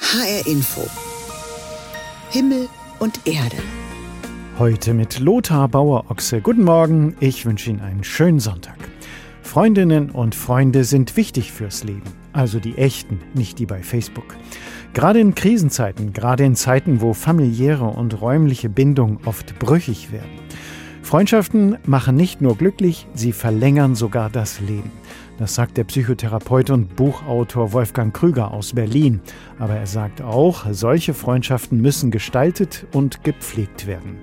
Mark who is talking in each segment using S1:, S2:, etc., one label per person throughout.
S1: HR Info. Himmel und Erde.
S2: Heute mit Lothar Bauer-Ochse. Guten Morgen, ich wünsche Ihnen einen schönen Sonntag. Freundinnen und Freunde sind wichtig fürs Leben, also die echten, nicht die bei Facebook. Gerade in Krisenzeiten, gerade in Zeiten, wo familiäre und räumliche Bindungen oft brüchig werden. Freundschaften machen nicht nur glücklich, sie verlängern sogar das Leben. Das sagt der Psychotherapeut und Buchautor Wolfgang Krüger aus Berlin. Aber er sagt auch, solche Freundschaften müssen gestaltet und gepflegt werden.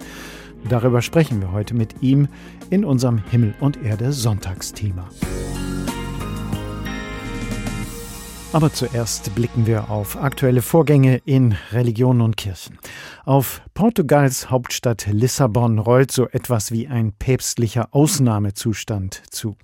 S2: Darüber sprechen wir heute mit ihm in unserem Himmel und Erde Sonntagsthema. Aber zuerst blicken wir auf aktuelle Vorgänge in Religion und Kirchen. Auf Portugals Hauptstadt Lissabon rollt so etwas wie ein päpstlicher Ausnahmezustand zu.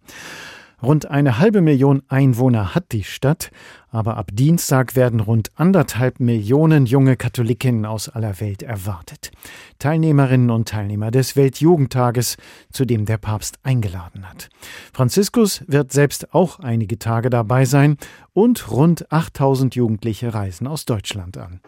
S2: Rund eine halbe Million Einwohner hat die Stadt, aber ab Dienstag werden rund anderthalb Millionen junge Katholikinnen aus aller Welt erwartet. Teilnehmerinnen und Teilnehmer des Weltjugendtages, zu dem der Papst eingeladen hat. Franziskus wird selbst auch einige Tage dabei sein und rund 8000 Jugendliche reisen aus Deutschland an.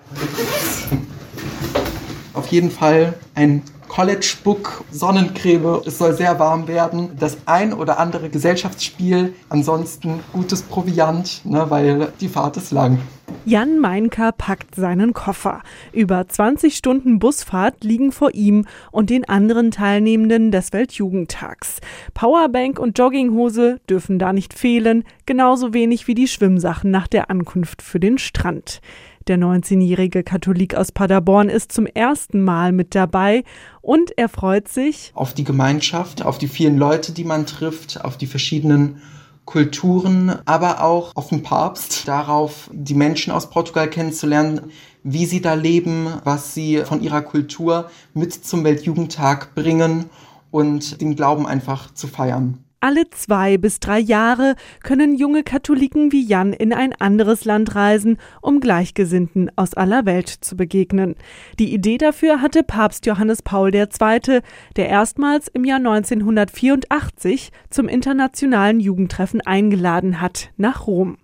S3: Auf jeden Fall ein College Book, Sonnencreme, es soll sehr warm werden. Das ein oder andere Gesellschaftsspiel, ansonsten gutes Proviant, ne, weil die Fahrt ist lang.
S4: Jan Meinker packt seinen Koffer. Über 20 Stunden Busfahrt liegen vor ihm und den anderen Teilnehmenden des Weltjugendtags. Powerbank und Jogginghose dürfen da nicht fehlen, genauso wenig wie die Schwimmsachen nach der Ankunft für den Strand. Der 19-jährige Katholik aus Paderborn ist zum ersten Mal mit dabei und er freut sich
S3: auf die Gemeinschaft, auf die vielen Leute, die man trifft, auf die verschiedenen Kulturen, aber auch auf den Papst, darauf die Menschen aus Portugal kennenzulernen, wie sie da leben, was sie von ihrer Kultur mit zum Weltjugendtag bringen und den Glauben einfach zu feiern.
S4: Alle zwei bis drei Jahre können junge Katholiken wie Jan in ein anderes Land reisen, um Gleichgesinnten aus aller Welt zu begegnen. Die Idee dafür hatte Papst Johannes Paul II., der erstmals im Jahr 1984 zum internationalen Jugendtreffen eingeladen hat, nach Rom.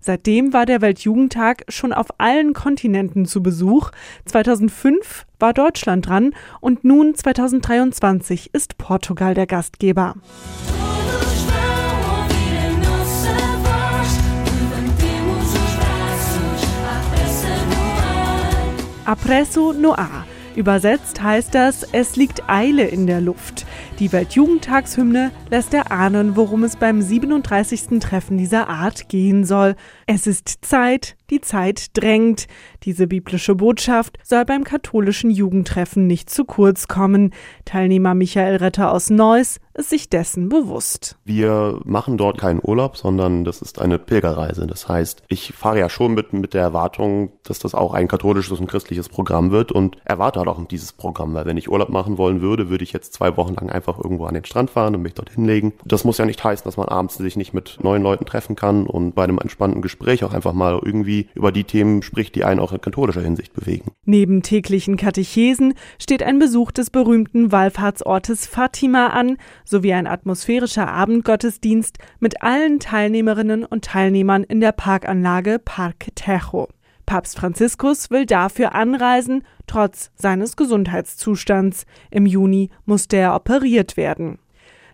S4: Seitdem war der Weltjugendtag schon auf allen Kontinenten zu Besuch. 2005 war Deutschland dran und nun 2023 ist Portugal der Gastgeber. Apresso Noir. Übersetzt heißt das, es liegt Eile in der Luft. Die Weltjugendtagshymne lässt erahnen, worum es beim 37. Treffen dieser Art gehen soll. Es ist Zeit, die Zeit drängt. Diese biblische Botschaft soll beim katholischen Jugendtreffen nicht zu kurz kommen. Teilnehmer Michael Retter aus Neuss ist sich dessen bewusst.
S5: Wir machen dort keinen Urlaub, sondern das ist eine Pilgerreise. Das heißt, ich fahre ja schon mit, mit der Erwartung, dass das auch ein katholisches und christliches Programm wird und erwarte halt auch dieses Programm, weil wenn ich Urlaub machen wollen würde, würde ich jetzt zwei Wochen lang einfach irgendwo an den Strand fahren und mich dort hinlegen. Das muss ja nicht heißen, dass man abends sich nicht mit neuen Leuten treffen kann und bei einem entspannten Gespräch auch einfach mal irgendwie über die Themen spricht, die einen auch in katholischer Hinsicht bewegen.
S4: Neben täglichen Katechesen steht ein Besuch des berühmten Wallfahrtsortes Fatima an, sowie ein atmosphärischer Abendgottesdienst mit allen Teilnehmerinnen und Teilnehmern in der Parkanlage Parque Tejo. Papst Franziskus will dafür anreisen, trotz seines Gesundheitszustands. Im Juni musste er operiert werden.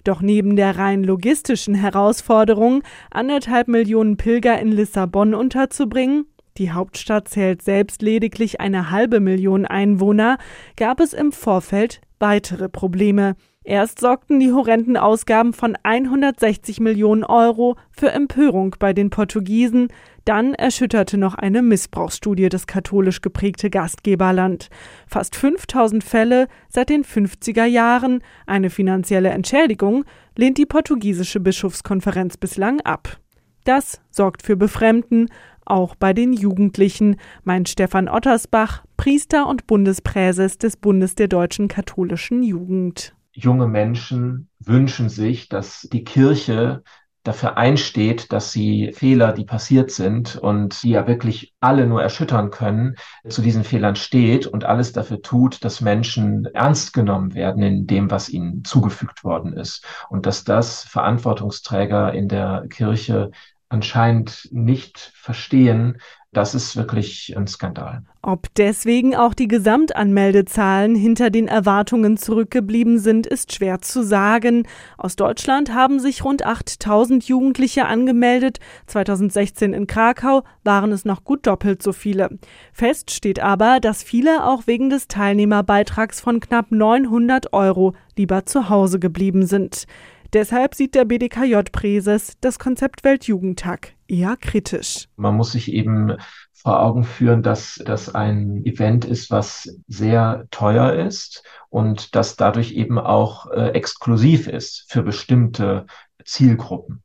S4: Doch neben der rein logistischen Herausforderung, anderthalb Millionen Pilger in Lissabon unterzubringen, die Hauptstadt zählt selbst lediglich eine halbe Million Einwohner, gab es im Vorfeld weitere Probleme. Erst sorgten die horrenden Ausgaben von 160 Millionen Euro für Empörung bei den Portugiesen, dann erschütterte noch eine Missbrauchsstudie das katholisch geprägte Gastgeberland. Fast 5000 Fälle seit den 50er Jahren, eine finanzielle Entschädigung lehnt die portugiesische Bischofskonferenz bislang ab. Das sorgt für Befremden, auch bei den Jugendlichen, meint Stefan Ottersbach, Priester und Bundespräses des Bundes der deutschen katholischen Jugend
S6: junge Menschen wünschen sich, dass die Kirche dafür einsteht, dass sie Fehler, die passiert sind und die ja wirklich alle nur erschüttern können, zu diesen Fehlern steht und alles dafür tut, dass Menschen ernst genommen werden in dem, was ihnen zugefügt worden ist. Und dass das Verantwortungsträger in der Kirche anscheinend nicht verstehen, Das ist wirklich ein Skandal.
S4: Ob deswegen auch die Gesamtanmeldezahlen hinter den Erwartungen zurückgeblieben sind, ist schwer zu sagen. Aus Deutschland haben sich rund 8000 Jugendliche angemeldet. 2016 in Krakau waren es noch gut doppelt so viele. Fest steht aber, dass viele auch wegen des Teilnehmerbeitrags von knapp 900 Euro lieber zu Hause geblieben sind. Deshalb sieht der BDKJ-Präses das Konzept Weltjugendtag eher kritisch.
S6: Man muss sich eben vor Augen führen, dass das ein Event ist, was sehr teuer ist und das dadurch eben auch äh, exklusiv ist für bestimmte Zielgruppen.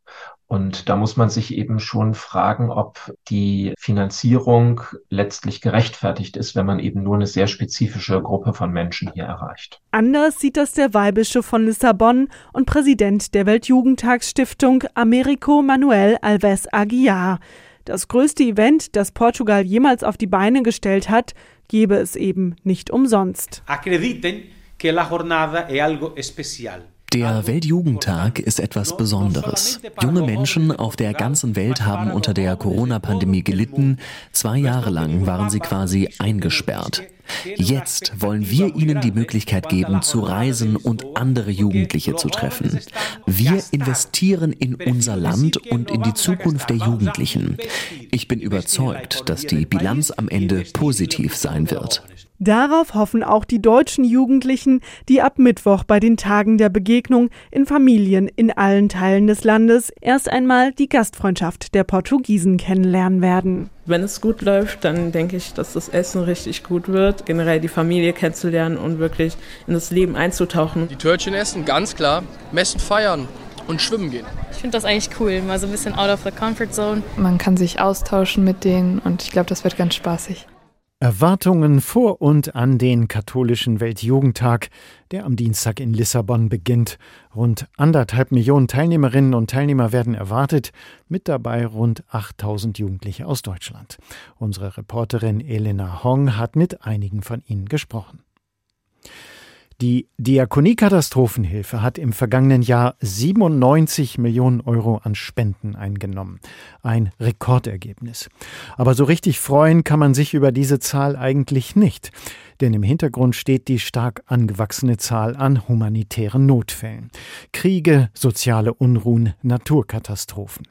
S6: Und da muss man sich eben schon fragen, ob die Finanzierung letztlich gerechtfertigt ist, wenn man eben nur eine sehr spezifische Gruppe von Menschen hier erreicht.
S4: Anders sieht das der Weihbischof von Lissabon und Präsident der Weltjugendtagsstiftung Americo Manuel Alves Aguiar. Das größte Event, das Portugal jemals auf die Beine gestellt hat, gebe es eben nicht umsonst. Acrediten que la jornada
S7: es algo especial. Der Weltjugendtag ist etwas Besonderes. Junge Menschen auf der ganzen Welt haben unter der Corona-Pandemie gelitten. Zwei Jahre lang waren sie quasi eingesperrt. Jetzt wollen wir ihnen die Möglichkeit geben, zu reisen und andere Jugendliche zu treffen. Wir investieren in unser Land und in die Zukunft der Jugendlichen. Ich bin überzeugt, dass die Bilanz am Ende positiv sein wird.
S4: Darauf hoffen auch die deutschen Jugendlichen, die ab Mittwoch bei den Tagen der Begegnung in Familien in allen Teilen des Landes erst einmal die Gastfreundschaft der Portugiesen kennenlernen werden.
S8: Wenn es gut läuft, dann denke ich, dass das Essen richtig gut wird, generell die Familie kennenzulernen und wirklich in das Leben einzutauchen.
S9: Die Törtchen essen, ganz klar, messen feiern und schwimmen gehen.
S10: Ich finde das eigentlich cool, mal so ein bisschen out of the comfort zone.
S11: Man kann sich austauschen mit denen und ich glaube, das wird ganz spaßig.
S2: Erwartungen vor und an den katholischen Weltjugendtag, der am Dienstag in Lissabon beginnt. Rund anderthalb Millionen Teilnehmerinnen und Teilnehmer werden erwartet, mit dabei rund 8000 Jugendliche aus Deutschland. Unsere Reporterin Elena Hong hat mit einigen von ihnen gesprochen. Die Diakonie-Katastrophenhilfe hat im vergangenen Jahr 97 Millionen Euro an Spenden eingenommen. Ein Rekordergebnis. Aber so richtig freuen kann man sich über diese Zahl eigentlich nicht. Denn im Hintergrund steht die stark angewachsene Zahl an humanitären Notfällen. Kriege, soziale Unruhen, Naturkatastrophen.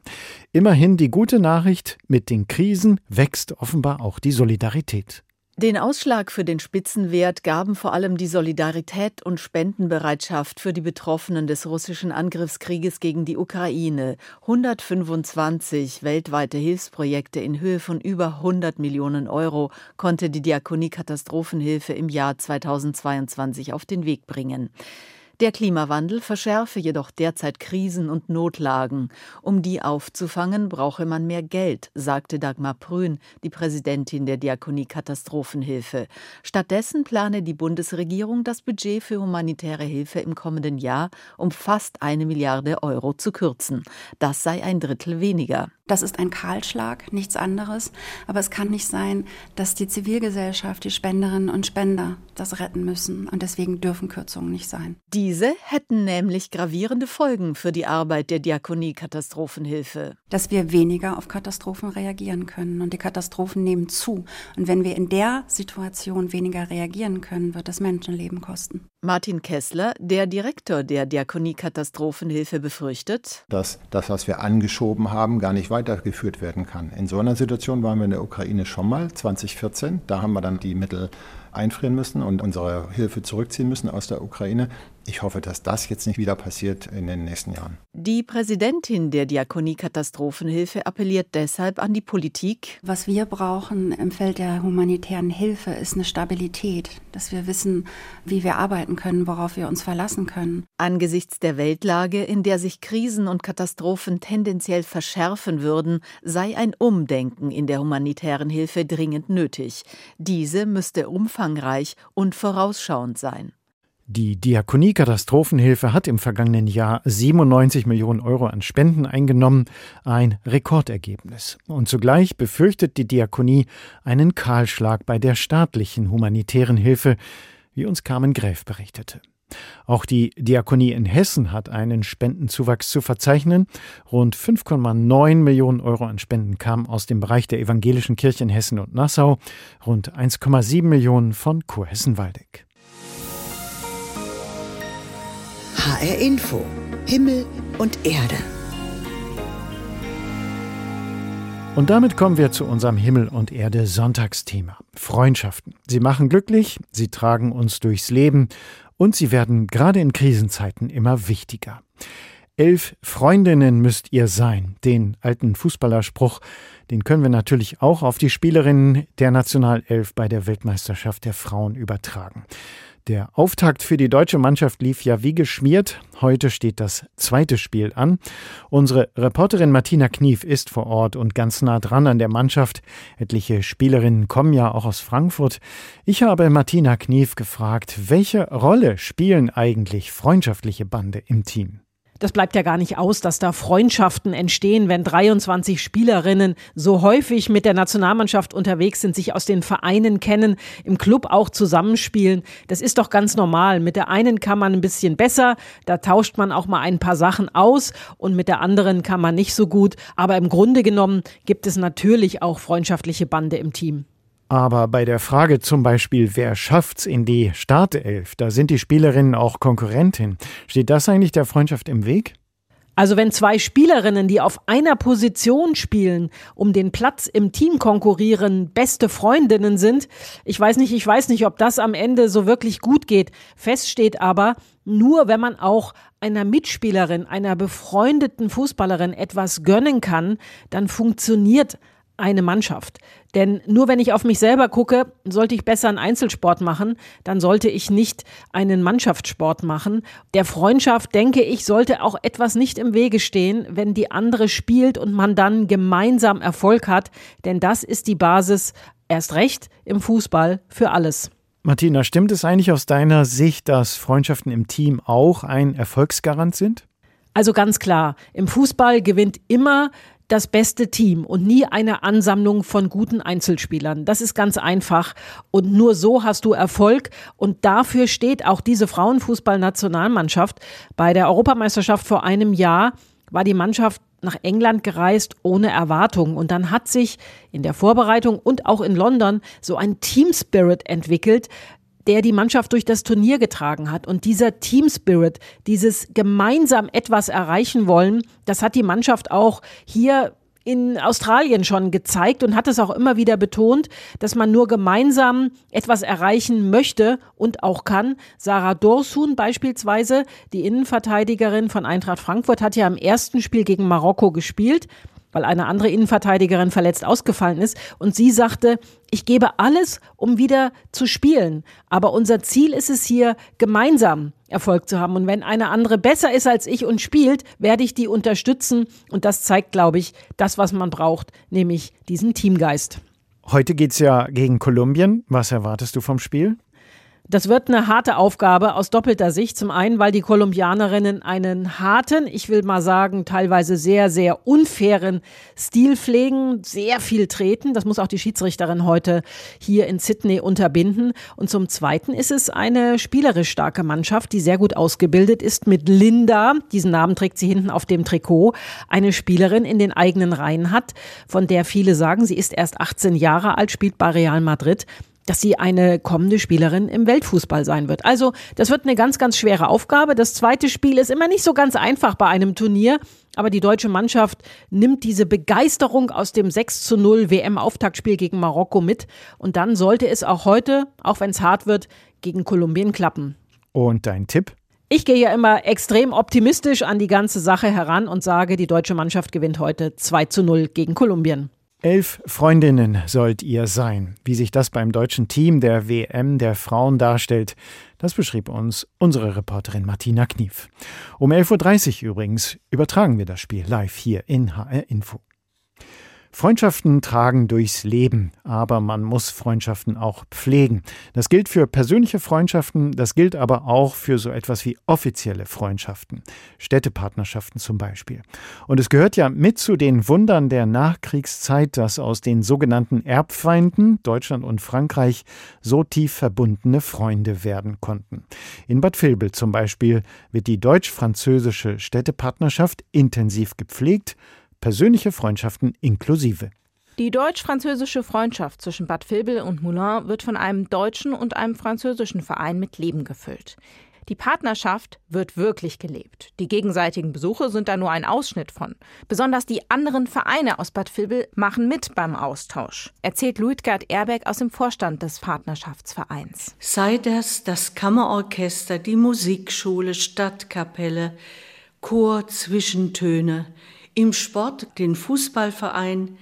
S2: Immerhin die gute Nachricht, mit den Krisen wächst offenbar auch die Solidarität.
S12: Den Ausschlag für den Spitzenwert gaben vor allem die Solidarität und Spendenbereitschaft für die Betroffenen des russischen Angriffskrieges gegen die Ukraine. 125 weltweite Hilfsprojekte in Höhe von über 100 Millionen Euro konnte die Diakonie Katastrophenhilfe im Jahr 2022 auf den Weg bringen. Der Klimawandel verschärfe jedoch derzeit Krisen und Notlagen. Um die aufzufangen, brauche man mehr Geld, sagte Dagmar Prün, die Präsidentin der Diakonie Katastrophenhilfe. Stattdessen plane die Bundesregierung, das Budget für humanitäre Hilfe im kommenden Jahr um fast eine Milliarde Euro zu kürzen. Das sei ein Drittel weniger.
S13: Das ist ein Kahlschlag, nichts anderes. Aber es kann nicht sein, dass die Zivilgesellschaft, die Spenderinnen und Spender das retten müssen. Und deswegen dürfen Kürzungen nicht sein.
S12: Diese hätten nämlich gravierende Folgen für die Arbeit der Diakonie Katastrophenhilfe.
S13: Dass wir weniger auf Katastrophen reagieren können. Und die Katastrophen nehmen zu. Und wenn wir in der Situation weniger reagieren können, wird das Menschenleben kosten.
S12: Martin Kessler, der Direktor der Diakonie Katastrophenhilfe, befürchtet,
S14: dass das, was wir angeschoben haben, gar nicht weitergeführt werden kann. In so einer Situation waren wir in der Ukraine schon mal 2014. Da haben wir dann die Mittel einfrieren müssen und unsere Hilfe zurückziehen müssen aus der Ukraine. Ich hoffe, dass das jetzt nicht wieder passiert in den nächsten Jahren.
S12: Die Präsidentin der Diakonie Katastrophenhilfe appelliert deshalb an die Politik.
S13: Was wir brauchen im Feld der humanitären Hilfe ist eine Stabilität, dass wir wissen, wie wir arbeiten können, worauf wir uns verlassen können.
S12: Angesichts der Weltlage, in der sich Krisen und Katastrophen tendenziell verschärfen würden, sei ein Umdenken in der humanitären Hilfe dringend nötig. Diese müsste umfangreich und vorausschauend sein.
S2: Die Diakonie Katastrophenhilfe hat im vergangenen Jahr 97 Millionen Euro an Spenden eingenommen, ein Rekordergebnis. Und zugleich befürchtet die Diakonie einen Kahlschlag bei der staatlichen humanitären Hilfe, wie uns Carmen Gräf berichtete. Auch die Diakonie in Hessen hat einen Spendenzuwachs zu verzeichnen. Rund 5,9 Millionen Euro an Spenden kamen aus dem Bereich der evangelischen Kirche in Hessen und Nassau, rund 1,7 Millionen von Kurhessen-Waldeck.
S1: HR Info. Himmel und Erde.
S2: Und damit kommen wir zu unserem Himmel und Erde Sonntagsthema. Freundschaften. Sie machen glücklich, sie tragen uns durchs Leben und sie werden gerade in Krisenzeiten immer wichtiger. Elf Freundinnen müsst ihr sein. Den alten Fußballerspruch, den können wir natürlich auch auf die Spielerinnen der Nationalelf bei der Weltmeisterschaft der Frauen übertragen. Der Auftakt für die deutsche Mannschaft lief ja wie geschmiert. Heute steht das zweite Spiel an. Unsere Reporterin Martina Knief ist vor Ort und ganz nah dran an der Mannschaft. Etliche Spielerinnen kommen ja auch aus Frankfurt. Ich habe Martina Knief gefragt, welche Rolle spielen eigentlich freundschaftliche Bande im Team?
S15: Das bleibt ja gar nicht aus, dass da Freundschaften entstehen, wenn 23 Spielerinnen so häufig mit der Nationalmannschaft unterwegs sind, sich aus den Vereinen kennen, im Club auch zusammenspielen. Das ist doch ganz normal. Mit der einen kann man ein bisschen besser, da tauscht man auch mal ein paar Sachen aus und mit der anderen kann man nicht so gut. Aber im Grunde genommen gibt es natürlich auch freundschaftliche Bande im Team.
S2: Aber bei der Frage zum Beispiel, wer schafft's in die Startelf, da sind die Spielerinnen auch Konkurrentin. Steht das eigentlich der Freundschaft im Weg?
S15: Also wenn zwei Spielerinnen, die auf einer Position spielen, um den Platz im Team konkurrieren, beste Freundinnen sind, ich weiß nicht, ich weiß nicht, ob das am Ende so wirklich gut geht. Fest steht aber, nur wenn man auch einer Mitspielerin, einer befreundeten Fußballerin etwas gönnen kann, dann funktioniert eine Mannschaft. Denn nur wenn ich auf mich selber gucke, sollte ich besser einen Einzelsport machen, dann sollte ich nicht einen Mannschaftssport machen. Der Freundschaft, denke ich, sollte auch etwas nicht im Wege stehen, wenn die andere spielt und man dann gemeinsam Erfolg hat. Denn das ist die Basis, erst recht im Fußball, für alles.
S2: Martina, stimmt es eigentlich aus deiner Sicht, dass Freundschaften im Team auch ein Erfolgsgarant sind?
S15: Also ganz klar, im Fußball gewinnt immer das beste Team und nie eine Ansammlung von guten Einzelspielern. Das ist ganz einfach und nur so hast du Erfolg und dafür steht auch diese Frauenfußballnationalmannschaft. Bei der Europameisterschaft vor einem Jahr war die Mannschaft nach England gereist ohne Erwartung. Und dann hat sich in der Vorbereitung und auch in London so ein Team Spirit entwickelt, der die Mannschaft durch das Turnier getragen hat. Und dieser Team Spirit, dieses gemeinsam etwas erreichen wollen, das hat die Mannschaft auch hier in Australien schon gezeigt und hat es auch immer wieder betont, dass man nur gemeinsam etwas erreichen möchte und auch kann. Sarah Dorsun beispielsweise, die Innenverteidigerin von Eintracht Frankfurt, hat ja im ersten Spiel gegen Marokko gespielt weil eine andere Innenverteidigerin verletzt ausgefallen ist. Und sie sagte, ich gebe alles, um wieder zu spielen. Aber unser Ziel ist es hier, gemeinsam Erfolg zu haben. Und wenn eine andere besser ist als ich und spielt, werde ich die unterstützen. Und das zeigt, glaube ich, das, was man braucht, nämlich diesen Teamgeist.
S2: Heute geht es ja gegen Kolumbien. Was erwartest du vom Spiel?
S15: Das wird eine harte Aufgabe aus doppelter Sicht. Zum einen, weil die Kolumbianerinnen einen harten, ich will mal sagen, teilweise sehr, sehr unfairen Stil pflegen, sehr viel treten. Das muss auch die Schiedsrichterin heute hier in Sydney unterbinden. Und zum zweiten ist es eine spielerisch starke Mannschaft, die sehr gut ausgebildet ist mit Linda, diesen Namen trägt sie hinten auf dem Trikot, eine Spielerin in den eigenen Reihen hat, von der viele sagen, sie ist erst 18 Jahre alt, spielt bei Real Madrid dass sie eine kommende Spielerin im Weltfußball sein wird. Also das wird eine ganz, ganz schwere Aufgabe. Das zweite Spiel ist immer nicht so ganz einfach bei einem Turnier, aber die deutsche Mannschaft nimmt diese Begeisterung aus dem 6 zu 0 WM-Auftaktspiel gegen Marokko mit und dann sollte es auch heute, auch wenn es hart wird, gegen Kolumbien klappen.
S2: Und dein Tipp?
S15: Ich gehe ja immer extrem optimistisch an die ganze Sache heran und sage, die deutsche Mannschaft gewinnt heute 2 zu 0 gegen Kolumbien.
S2: Elf Freundinnen sollt ihr sein. Wie sich das beim deutschen Team der WM der Frauen darstellt, das beschrieb uns unsere Reporterin Martina Knief. Um 11.30 Uhr übrigens übertragen wir das Spiel live hier in HR Info. Freundschaften tragen durchs Leben, aber man muss Freundschaften auch pflegen. Das gilt für persönliche Freundschaften, das gilt aber auch für so etwas wie offizielle Freundschaften, Städtepartnerschaften zum Beispiel. Und es gehört ja mit zu den Wundern der Nachkriegszeit, dass aus den sogenannten Erbfeinden Deutschland und Frankreich so tief verbundene Freunde werden konnten. In Bad Vilbel zum Beispiel wird die deutsch-französische Städtepartnerschaft intensiv gepflegt, persönliche Freundschaften inklusive.
S16: Die deutsch-französische Freundschaft zwischen Bad Vilbel und Moulin wird von einem deutschen und einem französischen Verein mit Leben gefüllt. Die Partnerschaft wird wirklich gelebt. Die gegenseitigen Besuche sind da nur ein Ausschnitt von. Besonders die anderen Vereine aus Bad Vilbel machen mit beim Austausch, erzählt Luitgard Erbeck aus dem Vorstand des Partnerschaftsvereins.
S17: Sei das das Kammerorchester, die Musikschule, Stadtkapelle, Chor, Zwischentöne, im Sport den Fußballverein,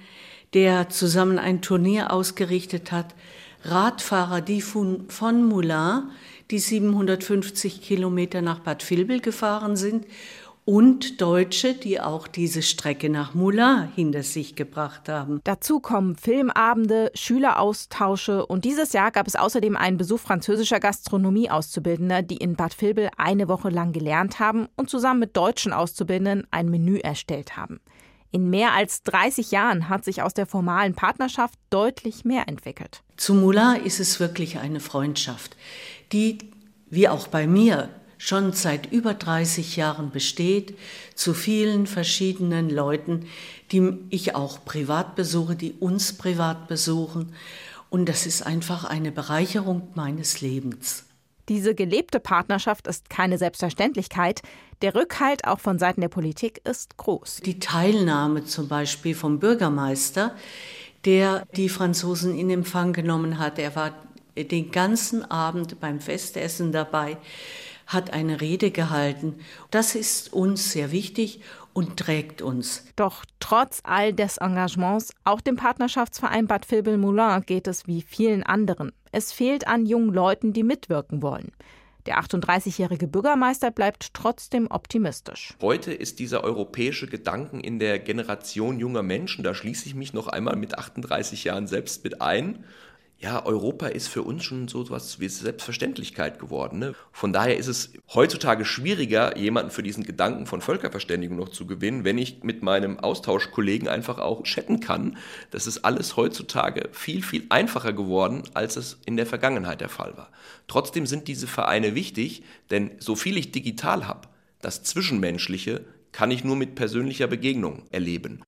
S17: der zusammen ein Turnier ausgerichtet hat, Radfahrer, die von, von Moulin, die 750 Kilometer nach Bad Vilbel gefahren sind, und Deutsche, die auch diese Strecke nach Moulin hinter sich gebracht haben.
S16: Dazu kommen Filmabende, Schüleraustausche und dieses Jahr gab es außerdem einen Besuch französischer Gastronomie-Auszubildender, die in Bad Vilbel eine Woche lang gelernt haben und zusammen mit deutschen Auszubildenden ein Menü erstellt haben. In mehr als 30 Jahren hat sich aus der formalen Partnerschaft deutlich mehr entwickelt.
S17: Zu Moulin ist es wirklich eine Freundschaft, die, wie auch bei mir, schon seit über 30 Jahren besteht, zu vielen verschiedenen Leuten, die ich auch privat besuche, die uns privat besuchen. Und das ist einfach eine Bereicherung meines Lebens.
S16: Diese gelebte Partnerschaft ist keine Selbstverständlichkeit. Der Rückhalt auch von Seiten der Politik ist groß.
S17: Die Teilnahme zum Beispiel vom Bürgermeister, der die Franzosen in Empfang genommen hat, er war den ganzen Abend beim Festessen dabei hat eine Rede gehalten. Das ist uns sehr wichtig und trägt uns.
S16: Doch trotz all des Engagements, auch dem Partnerschaftsverein Bad Vilbel-Moulin geht es wie vielen anderen. Es fehlt an jungen Leuten, die mitwirken wollen. Der 38-jährige Bürgermeister bleibt trotzdem optimistisch.
S18: Heute ist dieser europäische Gedanken in der Generation junger Menschen, da schließe ich mich noch einmal mit 38 Jahren selbst mit ein, ja, Europa ist für uns schon so etwas wie Selbstverständlichkeit geworden. Ne? Von daher ist es heutzutage schwieriger, jemanden für diesen Gedanken von Völkerverständigung noch zu gewinnen, wenn ich mit meinem Austauschkollegen einfach auch chatten kann. Das ist alles heutzutage viel, viel einfacher geworden, als es in der Vergangenheit der Fall war. Trotzdem sind diese Vereine wichtig, denn so viel ich digital habe, das Zwischenmenschliche kann ich nur mit persönlicher Begegnung erleben.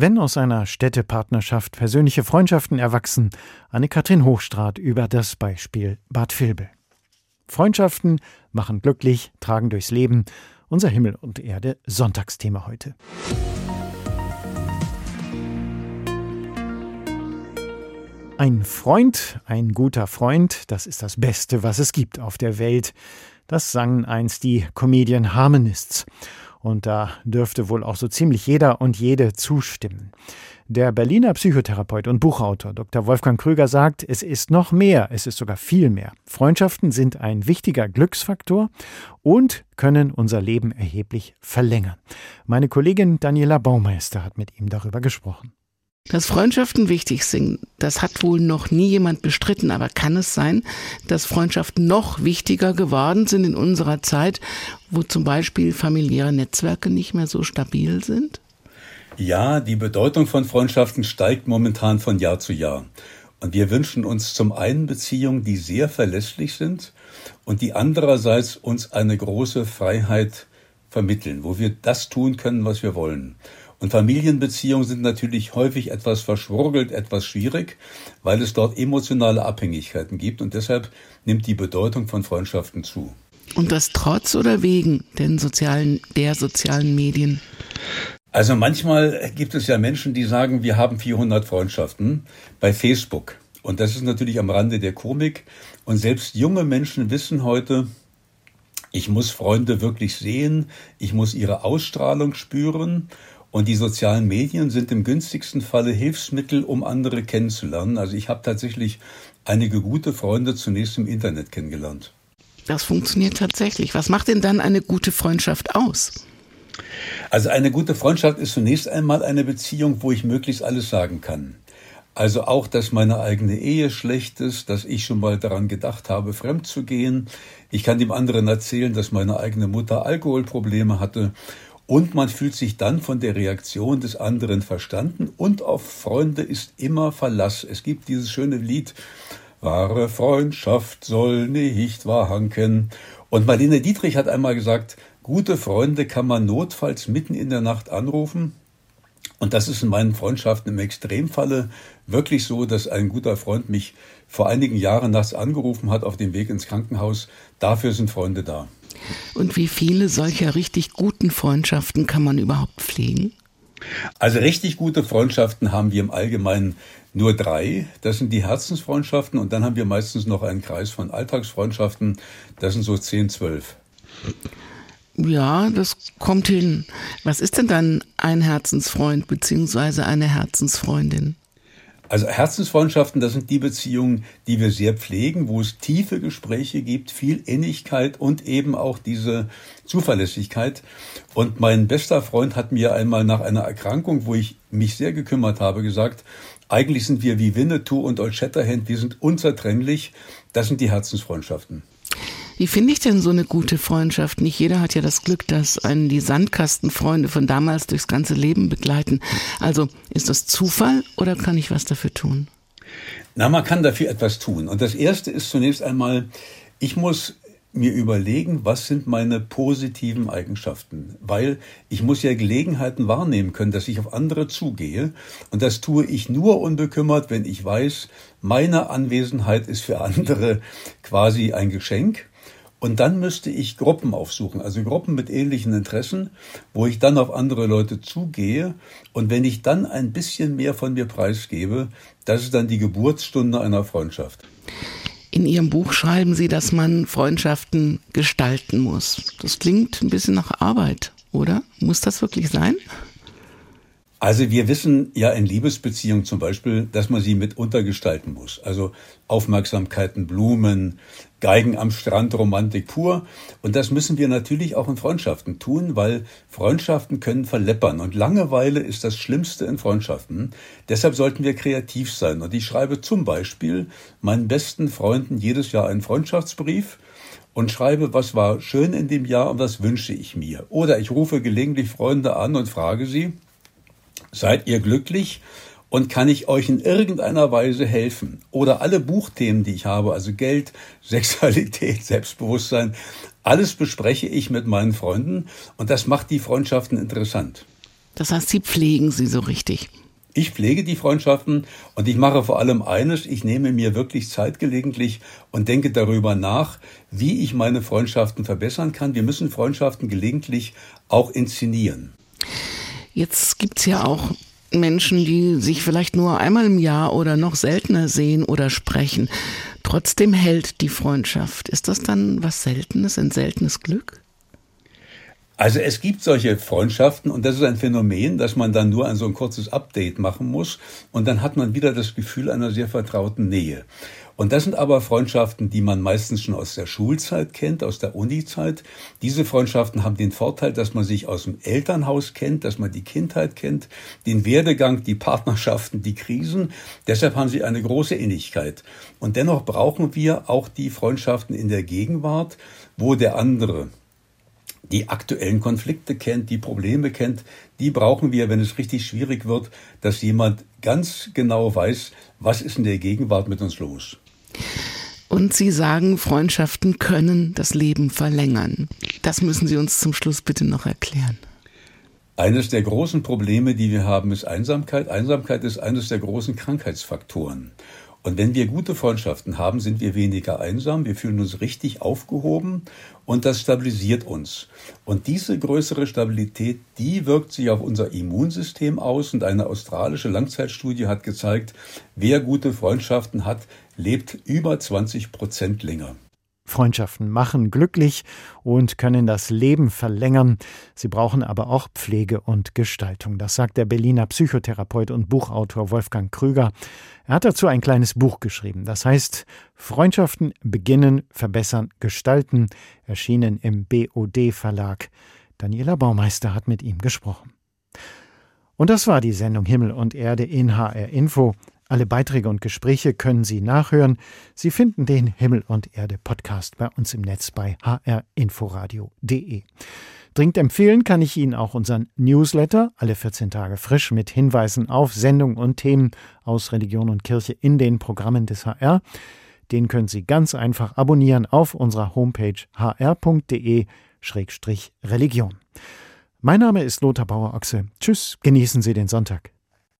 S2: Wenn aus einer Städtepartnerschaft persönliche Freundschaften erwachsen, Anne-Kathrin Hochstrat über das Beispiel Bad Vilbel. Freundschaften machen glücklich, tragen durchs Leben. Unser Himmel und Erde Sonntagsthema heute. Ein Freund, ein guter Freund, das ist das Beste, was es gibt auf der Welt. Das sangen einst die Comedian Harmonists. Und da dürfte wohl auch so ziemlich jeder und jede zustimmen. Der Berliner Psychotherapeut und Buchautor Dr. Wolfgang Krüger sagt, es ist noch mehr, es ist sogar viel mehr. Freundschaften sind ein wichtiger Glücksfaktor und können unser Leben erheblich verlängern. Meine Kollegin Daniela Baumeister hat mit ihm darüber gesprochen.
S19: Dass Freundschaften wichtig sind, das hat wohl noch nie jemand bestritten, aber kann es sein, dass Freundschaften noch wichtiger geworden sind in unserer Zeit, wo zum Beispiel familiäre Netzwerke nicht mehr so stabil sind?
S20: Ja, die Bedeutung von Freundschaften steigt momentan von Jahr zu Jahr. Und wir wünschen uns zum einen Beziehungen, die sehr verlässlich sind und die andererseits uns eine große Freiheit vermitteln, wo wir das tun können, was wir wollen. Und Familienbeziehungen sind natürlich häufig etwas verschwurgelt, etwas schwierig, weil es dort emotionale Abhängigkeiten gibt und deshalb nimmt die Bedeutung von Freundschaften zu.
S19: Und das trotz oder wegen den sozialen, der sozialen Medien?
S20: Also manchmal gibt es ja Menschen, die sagen, wir haben 400 Freundschaften bei Facebook. Und das ist natürlich am Rande der Komik. Und selbst junge Menschen wissen heute, ich muss Freunde wirklich sehen, ich muss ihre Ausstrahlung spüren und die sozialen Medien sind im günstigsten Falle Hilfsmittel, um andere kennenzulernen. Also ich habe tatsächlich einige gute Freunde zunächst im Internet kennengelernt.
S19: Das funktioniert tatsächlich. Was macht denn dann eine gute Freundschaft aus?
S20: Also eine gute Freundschaft ist zunächst einmal eine Beziehung, wo ich möglichst alles sagen kann. Also auch, dass meine eigene Ehe schlecht ist, dass ich schon mal daran gedacht habe, fremd zu gehen. Ich kann dem anderen erzählen, dass meine eigene Mutter Alkoholprobleme hatte. Und man fühlt sich dann von der Reaktion des anderen verstanden. Und auf Freunde ist immer Verlass. Es gibt dieses schöne Lied, wahre Freundschaft soll nicht wahanken. Und Marlene Dietrich hat einmal gesagt, gute Freunde kann man notfalls mitten in der Nacht anrufen und das ist in meinen Freundschaften im Extremfalle wirklich so, dass ein guter Freund mich vor einigen Jahren nachts angerufen hat auf dem Weg ins Krankenhaus. Dafür sind Freunde da.
S19: Und wie viele solcher richtig guten Freundschaften kann man überhaupt pflegen?
S20: Also richtig gute Freundschaften haben wir im Allgemeinen nur drei. Das sind die Herzensfreundschaften und dann haben wir meistens noch einen Kreis von Alltagsfreundschaften. Das sind so zehn, zwölf.
S19: Ja, das kommt hin. Was ist denn dann ein Herzensfreund beziehungsweise eine Herzensfreundin?
S20: Also Herzensfreundschaften, das sind die Beziehungen, die wir sehr pflegen, wo es tiefe Gespräche gibt, viel Innigkeit und eben auch diese Zuverlässigkeit. Und mein bester Freund hat mir einmal nach einer Erkrankung, wo ich mich sehr gekümmert habe, gesagt, eigentlich sind wir wie Winnetou und Old Shatterhand, wir sind unzertrennlich. Das sind die Herzensfreundschaften.
S19: Wie finde ich denn so eine gute Freundschaft? Nicht jeder hat ja das Glück, dass einen die Sandkastenfreunde von damals durchs ganze Leben begleiten. Also ist das Zufall oder kann ich was dafür tun?
S20: Na, man kann dafür etwas tun. Und das erste ist zunächst einmal, ich muss mir überlegen, was sind meine positiven Eigenschaften, weil ich muss ja Gelegenheiten wahrnehmen können, dass ich auf andere zugehe und das tue ich nur unbekümmert, wenn ich weiß, meine Anwesenheit ist für andere quasi ein Geschenk und dann müsste ich Gruppen aufsuchen, also Gruppen mit ähnlichen Interessen, wo ich dann auf andere Leute zugehe. Und wenn ich dann ein bisschen mehr von mir preisgebe, das ist dann die Geburtsstunde einer Freundschaft.
S19: In Ihrem Buch schreiben Sie, dass man Freundschaften gestalten muss. Das klingt ein bisschen nach Arbeit, oder? Muss das wirklich sein?
S20: Also wir wissen ja in Liebesbeziehungen zum Beispiel, dass man sie mitunter gestalten muss. Also Aufmerksamkeiten, Blumen, Geigen am Strand, Romantik pur. Und das müssen wir natürlich auch in Freundschaften tun, weil Freundschaften können verleppern. Und Langeweile ist das Schlimmste in Freundschaften. Deshalb sollten wir kreativ sein. Und ich schreibe zum Beispiel meinen besten Freunden jedes Jahr einen Freundschaftsbrief und schreibe, was war schön in dem Jahr und was wünsche ich mir. Oder ich rufe gelegentlich Freunde an und frage sie, Seid ihr glücklich? Und kann ich euch in irgendeiner Weise helfen? Oder alle Buchthemen, die ich habe, also Geld, Sexualität, Selbstbewusstsein, alles bespreche ich mit meinen Freunden und das macht die Freundschaften interessant.
S19: Das heißt, Sie pflegen sie so richtig.
S20: Ich pflege die Freundschaften und ich mache vor allem eines, ich nehme mir wirklich Zeit gelegentlich und denke darüber nach, wie ich meine Freundschaften verbessern kann. Wir müssen Freundschaften gelegentlich auch inszenieren.
S19: Jetzt gibt's ja auch Menschen, die sich vielleicht nur einmal im Jahr oder noch seltener sehen oder sprechen. Trotzdem hält die Freundschaft. Ist das dann was Seltenes, ein seltenes Glück?
S20: Also es gibt solche Freundschaften und das ist ein Phänomen, dass man dann nur ein so ein kurzes Update machen muss und dann hat man wieder das Gefühl einer sehr vertrauten Nähe. Und das sind aber Freundschaften, die man meistens schon aus der Schulzeit kennt, aus der Uni-Zeit. Diese Freundschaften haben den Vorteil, dass man sich aus dem Elternhaus kennt, dass man die Kindheit kennt, den Werdegang, die Partnerschaften, die Krisen. Deshalb haben sie eine große Innigkeit. Und dennoch brauchen wir auch die Freundschaften in der Gegenwart, wo der andere die aktuellen Konflikte kennt, die Probleme kennt, die brauchen wir, wenn es richtig schwierig wird, dass jemand ganz genau weiß, was ist in der Gegenwart mit uns los.
S19: Und Sie sagen, Freundschaften können das Leben verlängern. Das müssen Sie uns zum Schluss bitte noch erklären.
S20: Eines der großen Probleme, die wir haben, ist Einsamkeit. Einsamkeit ist eines der großen Krankheitsfaktoren. Und wenn wir gute Freundschaften haben, sind wir weniger einsam, wir fühlen uns richtig aufgehoben und das stabilisiert uns. Und diese größere Stabilität, die wirkt sich auf unser Immunsystem aus und eine australische Langzeitstudie hat gezeigt, wer gute Freundschaften hat, lebt über 20 Prozent länger.
S2: Freundschaften machen glücklich und können das Leben verlängern. Sie brauchen aber auch Pflege und Gestaltung. Das sagt der Berliner Psychotherapeut und Buchautor Wolfgang Krüger. Er hat dazu ein kleines Buch geschrieben. Das heißt Freundschaften beginnen, verbessern, gestalten, erschienen im BOD Verlag. Daniela Baumeister hat mit ihm gesprochen. Und das war die Sendung Himmel und Erde in HR Info. Alle Beiträge und Gespräche können Sie nachhören. Sie finden den Himmel und Erde Podcast bei uns im Netz bei hrinforadio.de. Dringend empfehlen kann ich Ihnen auch unseren Newsletter, alle 14 Tage frisch mit Hinweisen auf Sendungen und Themen aus Religion und Kirche in den Programmen des HR. Den können Sie ganz einfach abonnieren auf unserer Homepage hr.de-religion. Mein Name ist Lothar Bauer-Ochse. Tschüss, genießen Sie den Sonntag.